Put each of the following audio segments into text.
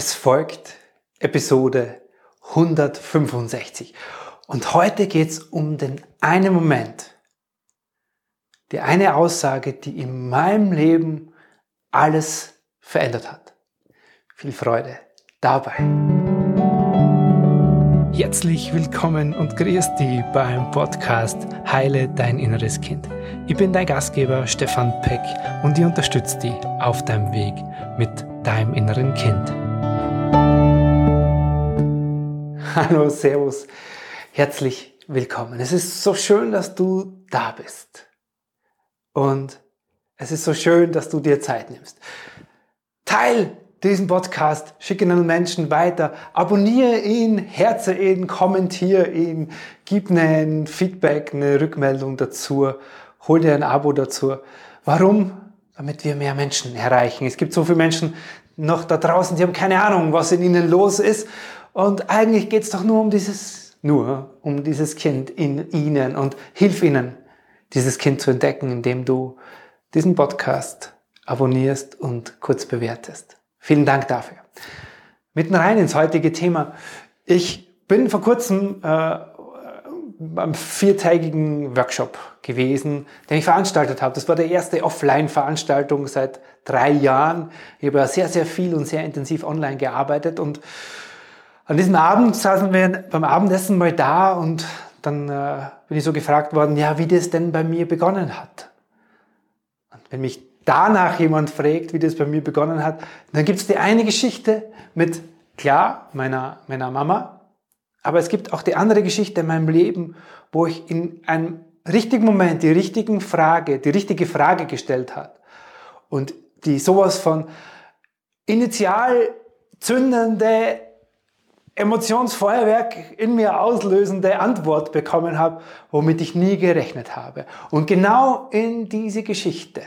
Es folgt Episode 165. Und heute geht es um den einen Moment, die eine Aussage, die in meinem Leben alles verändert hat. Viel Freude dabei. Herzlich willkommen und grüß dich beim Podcast Heile dein inneres Kind. Ich bin dein Gastgeber Stefan Peck und ich unterstütze dich auf deinem Weg mit deinem inneren Kind. Hallo, Servus, herzlich willkommen. Es ist so schön, dass du da bist. Und es ist so schön, dass du dir Zeit nimmst. Teil diesen Podcast, schicke einen Menschen weiter, abonniere ihn, herze ihn, kommentiere ihn, gib ein Feedback, eine Rückmeldung dazu, hol dir ein Abo dazu. Warum? Damit wir mehr Menschen erreichen. Es gibt so viele Menschen noch da draußen, die haben keine Ahnung, was in ihnen los ist. Und eigentlich geht es doch nur um dieses, nur um dieses Kind in ihnen und hilf ihnen, dieses Kind zu entdecken, indem du diesen Podcast abonnierst und kurz bewertest. Vielen Dank dafür. Mitten rein ins heutige Thema. Ich bin vor kurzem äh, beim viertägigen Workshop gewesen, den ich veranstaltet habe. Das war die erste Offline-Veranstaltung seit drei Jahren. Ich habe sehr, sehr viel und sehr intensiv online gearbeitet und an diesem Abend saßen wir beim Abendessen mal da und dann äh, bin ich so gefragt worden, ja, wie das denn bei mir begonnen hat. Und wenn mich danach jemand fragt, wie das bei mir begonnen hat, dann gibt es die eine Geschichte mit, klar, meiner, meiner Mama, aber es gibt auch die andere Geschichte in meinem Leben, wo ich in einem richtigen Moment die richtigen Frage, die richtige Frage gestellt hat und die sowas von initial zündende Emotionsfeuerwerk in mir auslösende Antwort bekommen habe, womit ich nie gerechnet habe. Und genau in diese Geschichte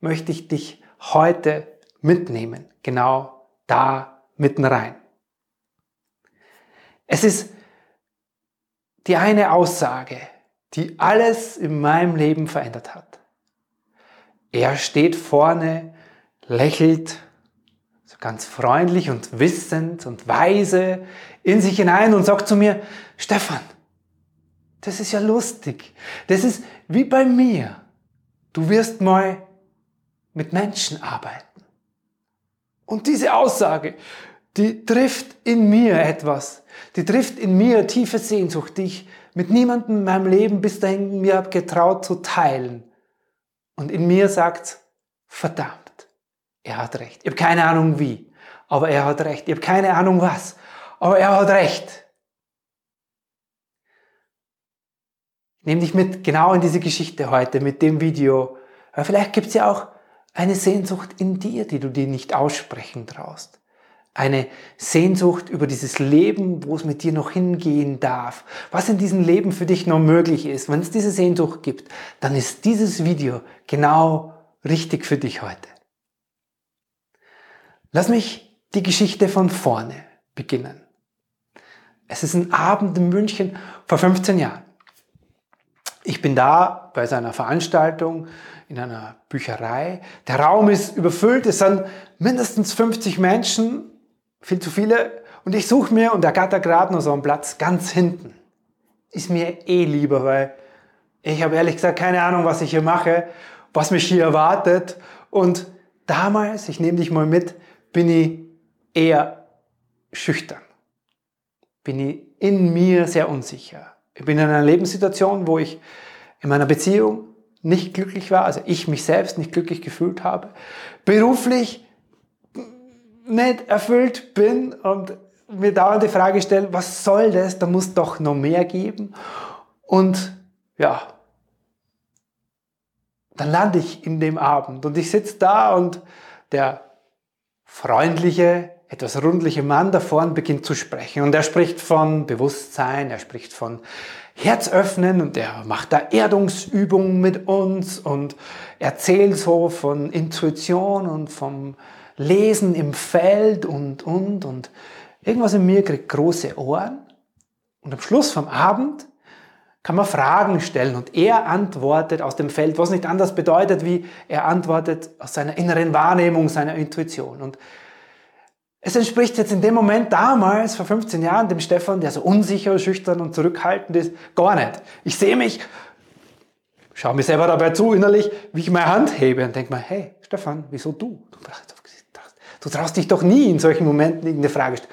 möchte ich dich heute mitnehmen. Genau da mitten rein. Es ist die eine Aussage, die alles in meinem Leben verändert hat. Er steht vorne, lächelt, so ganz freundlich und wissend und weise in sich hinein und sagt zu mir, Stefan, das ist ja lustig. Das ist wie bei mir. Du wirst mal mit Menschen arbeiten. Und diese Aussage, die trifft in mir etwas. Die trifft in mir tiefe Sehnsucht, die ich mit niemandem in meinem Leben bis dahin mir getraut zu teilen. Und in mir sagt, verdammt, er hat recht. Ich habe keine Ahnung wie, aber er hat recht. Ich habe keine Ahnung was, aber er hat recht. Ich nehme dich mit genau in diese Geschichte heute, mit dem Video. Aber vielleicht gibt es ja auch eine Sehnsucht in dir, die du dir nicht aussprechen traust. Eine Sehnsucht über dieses Leben, wo es mit dir noch hingehen darf. Was in diesem Leben für dich noch möglich ist. Wenn es diese Sehnsucht gibt, dann ist dieses Video genau richtig für dich heute. Lass mich die Geschichte von vorne beginnen. Es ist ein Abend in München vor 15 Jahren. Ich bin da bei seiner Veranstaltung in einer Bücherei. Der Raum ist überfüllt, es sind mindestens 50 Menschen, viel zu viele. Und ich suche mir, und er gatter gerade noch so einen Platz ganz hinten. Ist mir eh lieber, weil ich habe ehrlich gesagt keine Ahnung, was ich hier mache, was mich hier erwartet. Und damals, ich nehme dich mal mit, bin ich eher schüchtern. Bin ich in mir sehr unsicher. Ich bin in einer Lebenssituation, wo ich in meiner Beziehung nicht glücklich war, also ich mich selbst nicht glücklich gefühlt habe, beruflich nicht erfüllt bin und mir dauernd die Frage stelle, was soll das? Da muss doch noch mehr geben. Und ja, dann lande ich in dem Abend und ich sitze da und der freundliche, etwas rundliche Mann da vorne beginnt zu sprechen. Und er spricht von Bewusstsein, er spricht von Herz öffnen und er macht da Erdungsübungen mit uns und erzählt so von Intuition und vom Lesen im Feld und, und, und. Irgendwas in mir kriegt große Ohren. Und am Schluss vom Abend kann man Fragen stellen und er antwortet aus dem Feld, was nicht anders bedeutet, wie er antwortet aus seiner inneren Wahrnehmung, seiner Intuition. Und Es entspricht jetzt in dem Moment damals, vor 15 Jahren, dem Stefan, der so unsicher, schüchtern und zurückhaltend ist, gar nicht. Ich sehe mich, schaue mir selber dabei zu innerlich, wie ich meine Hand hebe und denke mir, hey, Stefan, wieso du? Du traust dich doch nie in solchen Momenten irgendeine Frage stellen.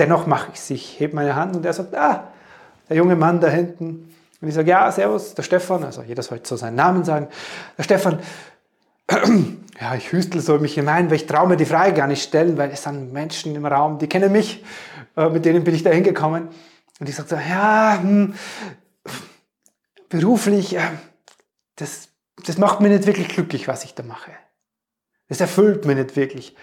Dennoch mache ich es. Ich hebe meine Hand und er sagt, ah, der junge Mann da hinten. Und ich sage, ja, servus, der Stefan, also jeder sollte so seinen Namen sagen. Der Stefan, ja, ich hüstel so mich hinein, weil ich traue mir die Frage gar nicht stellen, weil es sind Menschen im Raum, die kennen mich, äh, mit denen bin ich da hingekommen. Und ich sage so, ja, hm, beruflich, äh, das, das macht mir nicht wirklich glücklich, was ich da mache. Das erfüllt mich nicht wirklich.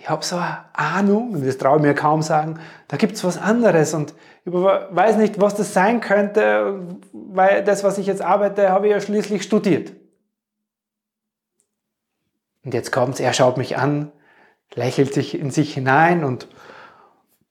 Ich habe so eine Ahnung, und das traue ich mir kaum sagen, da gibt es was anderes und ich weiß nicht, was das sein könnte, weil das, was ich jetzt arbeite, habe ich ja schließlich studiert. Und jetzt kommt's, er schaut mich an, lächelt sich in sich hinein und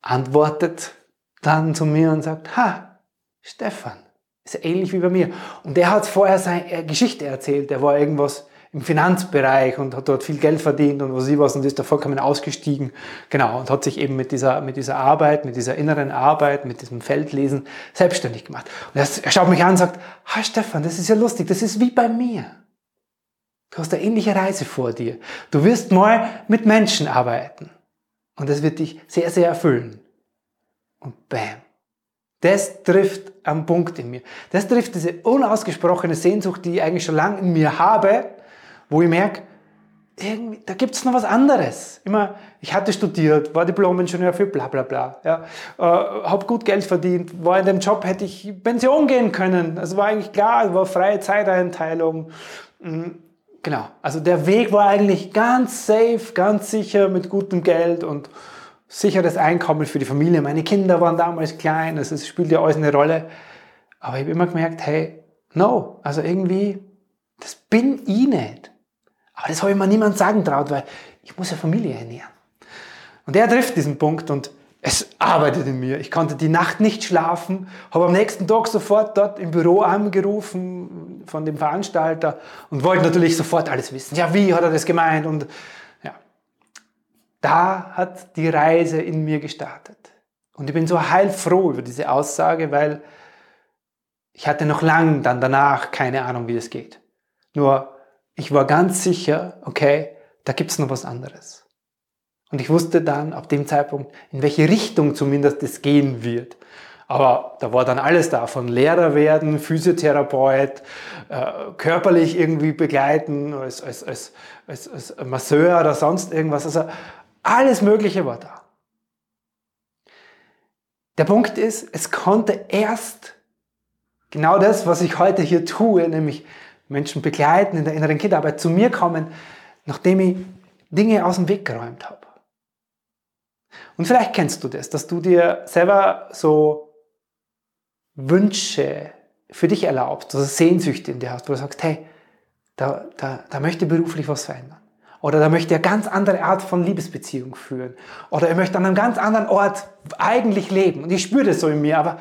antwortet dann zu mir und sagt, ha, Stefan, ist ähnlich wie bei mir. Und er hat vorher seine Geschichte erzählt, er war irgendwas im Finanzbereich und hat dort viel Geld verdient und was ich was und ist da vollkommen ausgestiegen. Genau, und hat sich eben mit dieser, mit dieser Arbeit, mit dieser inneren Arbeit, mit diesem Feldlesen selbstständig gemacht. Und er schaut mich an und sagt, ha Stefan, das ist ja lustig, das ist wie bei mir. Du hast eine ähnliche Reise vor dir. Du wirst mal mit Menschen arbeiten. Und das wird dich sehr, sehr erfüllen. Und bam. Das trifft am Punkt in mir. Das trifft diese unausgesprochene Sehnsucht, die ich eigentlich schon lange in mir habe, wo ich merke, irgendwie, da gibt es noch was anderes. Immer, ich hatte studiert, war Diplom-Ingenieur für bla bla bla. Ja, äh, habe gut Geld verdient, war in dem Job, hätte ich Pension gehen können. Es war eigentlich klar, war freie Zeiteinteilung. Mhm. Genau, also der Weg war eigentlich ganz safe, ganz sicher mit gutem Geld und sicheres Einkommen für die Familie. Meine Kinder waren damals klein, also es spielt ja alles eine Rolle. Aber ich habe immer gemerkt, hey, no, also irgendwie, das bin ich nicht. Aber das habe ich mir niemand sagen traut, weil ich muss ja Familie ernähren. Und er trifft diesen Punkt und es arbeitet in mir. Ich konnte die Nacht nicht schlafen, habe am nächsten Tag sofort dort im Büro angerufen von dem Veranstalter und wollte natürlich sofort alles wissen. Ja, wie hat er das gemeint? Und ja, da hat die Reise in mir gestartet. Und ich bin so heilfroh über diese Aussage, weil ich hatte noch lange dann danach keine Ahnung, wie das geht. Nur ich war ganz sicher, okay, da gibt es noch was anderes. Und ich wusste dann ab dem Zeitpunkt, in welche Richtung zumindest es gehen wird. Aber da war dann alles da, von Lehrer werden, Physiotherapeut, äh, körperlich irgendwie begleiten, als, als, als, als, als Masseur oder sonst irgendwas. Also alles Mögliche war da. Der Punkt ist, es konnte erst genau das, was ich heute hier tue, nämlich Menschen begleiten in der inneren Kindarbeit, zu mir kommen, nachdem ich Dinge aus dem Weg geräumt habe. Und vielleicht kennst du das, dass du dir selber so Wünsche für dich erlaubst, also Sehnsüchte in dir hast, wo du sagst, hey, da, da, da möchte beruflich was verändern. Oder da möchte er ganz andere Art von Liebesbeziehung führen. Oder er möchte an einem ganz anderen Ort eigentlich leben. Und ich spüre das so in mir, aber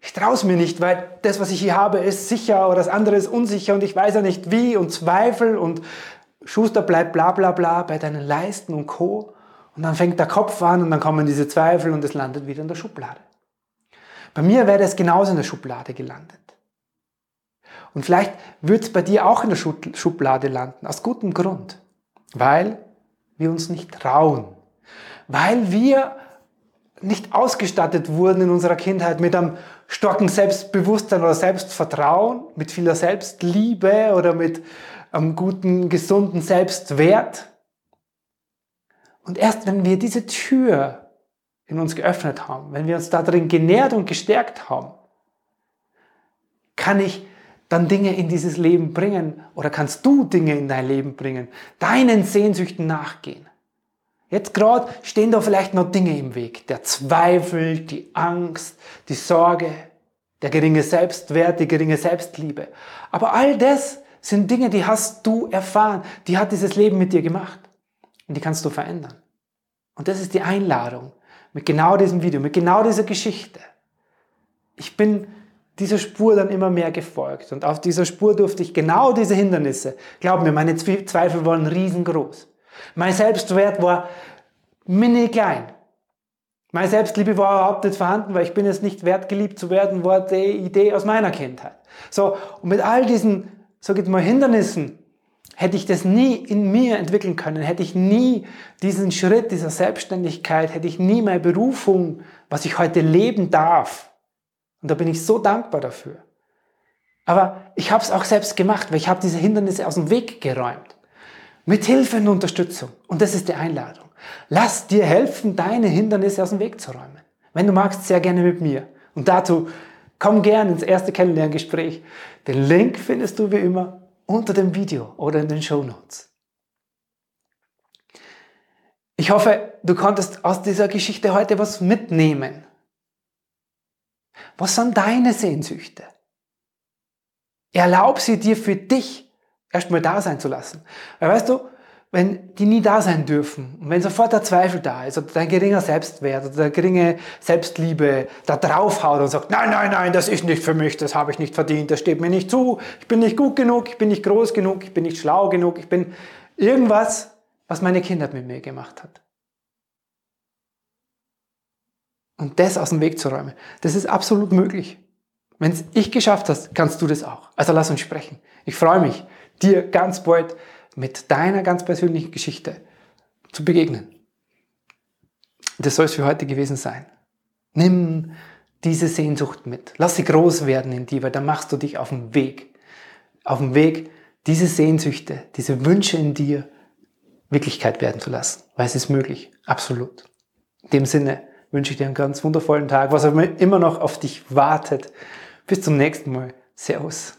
ich traue es mir nicht, weil das, was ich hier habe, ist sicher oder das andere ist unsicher und ich weiß ja nicht wie und Zweifel und Schuster bleibt bla bla bla bei deinen Leisten und Co. Und dann fängt der Kopf an und dann kommen diese Zweifel und es landet wieder in der Schublade. Bei mir wäre es genauso in der Schublade gelandet. Und vielleicht wird es bei dir auch in der Schublade landen, aus gutem Grund, weil wir uns nicht trauen, weil wir nicht ausgestattet wurden in unserer Kindheit mit einem starken Selbstbewusstsein oder Selbstvertrauen, mit vieler Selbstliebe oder mit einem guten, gesunden Selbstwert, und erst wenn wir diese Tür in uns geöffnet haben, wenn wir uns darin genährt und gestärkt haben, kann ich dann Dinge in dieses Leben bringen oder kannst du Dinge in dein Leben bringen, deinen Sehnsüchten nachgehen. Jetzt gerade stehen da vielleicht noch Dinge im Weg. Der Zweifel, die Angst, die Sorge, der geringe Selbstwert, die geringe Selbstliebe. Aber all das sind Dinge, die hast du erfahren. Die hat dieses Leben mit dir gemacht. Und die kannst du verändern. Und das ist die Einladung mit genau diesem Video, mit genau dieser Geschichte. Ich bin dieser Spur dann immer mehr gefolgt. Und auf dieser Spur durfte ich genau diese Hindernisse, glaub mir, meine Zweifel waren riesengroß. Mein Selbstwert war mini klein. Meine Selbstliebe war überhaupt nicht vorhanden, weil ich bin es nicht wert, geliebt zu werden, war die Idee aus meiner Kindheit. So, und mit all diesen, sag ich mal, Hindernissen hätte ich das nie in mir entwickeln können, hätte ich nie diesen Schritt dieser Selbstständigkeit, hätte ich nie meine Berufung, was ich heute leben darf. Und da bin ich so dankbar dafür. Aber ich habe es auch selbst gemacht, weil ich habe diese Hindernisse aus dem Weg geräumt. Mit Hilfe und Unterstützung. Und das ist die Einladung. Lass dir helfen, deine Hindernisse aus dem Weg zu räumen. Wenn du magst, sehr gerne mit mir. Und dazu komm gerne ins erste Kennenlerngespräch. Den Link findest du wie immer unter dem Video oder in den Show Notes. Ich hoffe, du konntest aus dieser Geschichte heute was mitnehmen. Was sind deine Sehnsüchte? Erlaub sie dir für dich erstmal da sein zu lassen. Weil weißt du, wenn die nie da sein dürfen und wenn sofort der Zweifel da ist oder dein geringer Selbstwert oder der geringe Selbstliebe da draufhaut und sagt, nein, nein, nein, das ist nicht für mich, das habe ich nicht verdient, das steht mir nicht zu, ich bin nicht gut genug, ich bin nicht groß genug, ich bin nicht schlau genug, ich bin irgendwas, was meine Kindheit mit mir gemacht hat. Und das aus dem Weg zu räumen, das ist absolut möglich. Wenn es ich geschafft hast, kannst du das auch. Also lass uns sprechen. Ich freue mich, dir ganz bald mit deiner ganz persönlichen Geschichte zu begegnen. Das soll es für heute gewesen sein. Nimm diese Sehnsucht mit. Lass sie groß werden in dir, weil dann machst du dich auf den Weg. Auf dem Weg, diese Sehnsüchte, diese Wünsche in dir Wirklichkeit werden zu lassen. Weil es ist möglich. Absolut. In dem Sinne wünsche ich dir einen ganz wundervollen Tag, was immer noch auf dich wartet. Bis zum nächsten Mal. Servus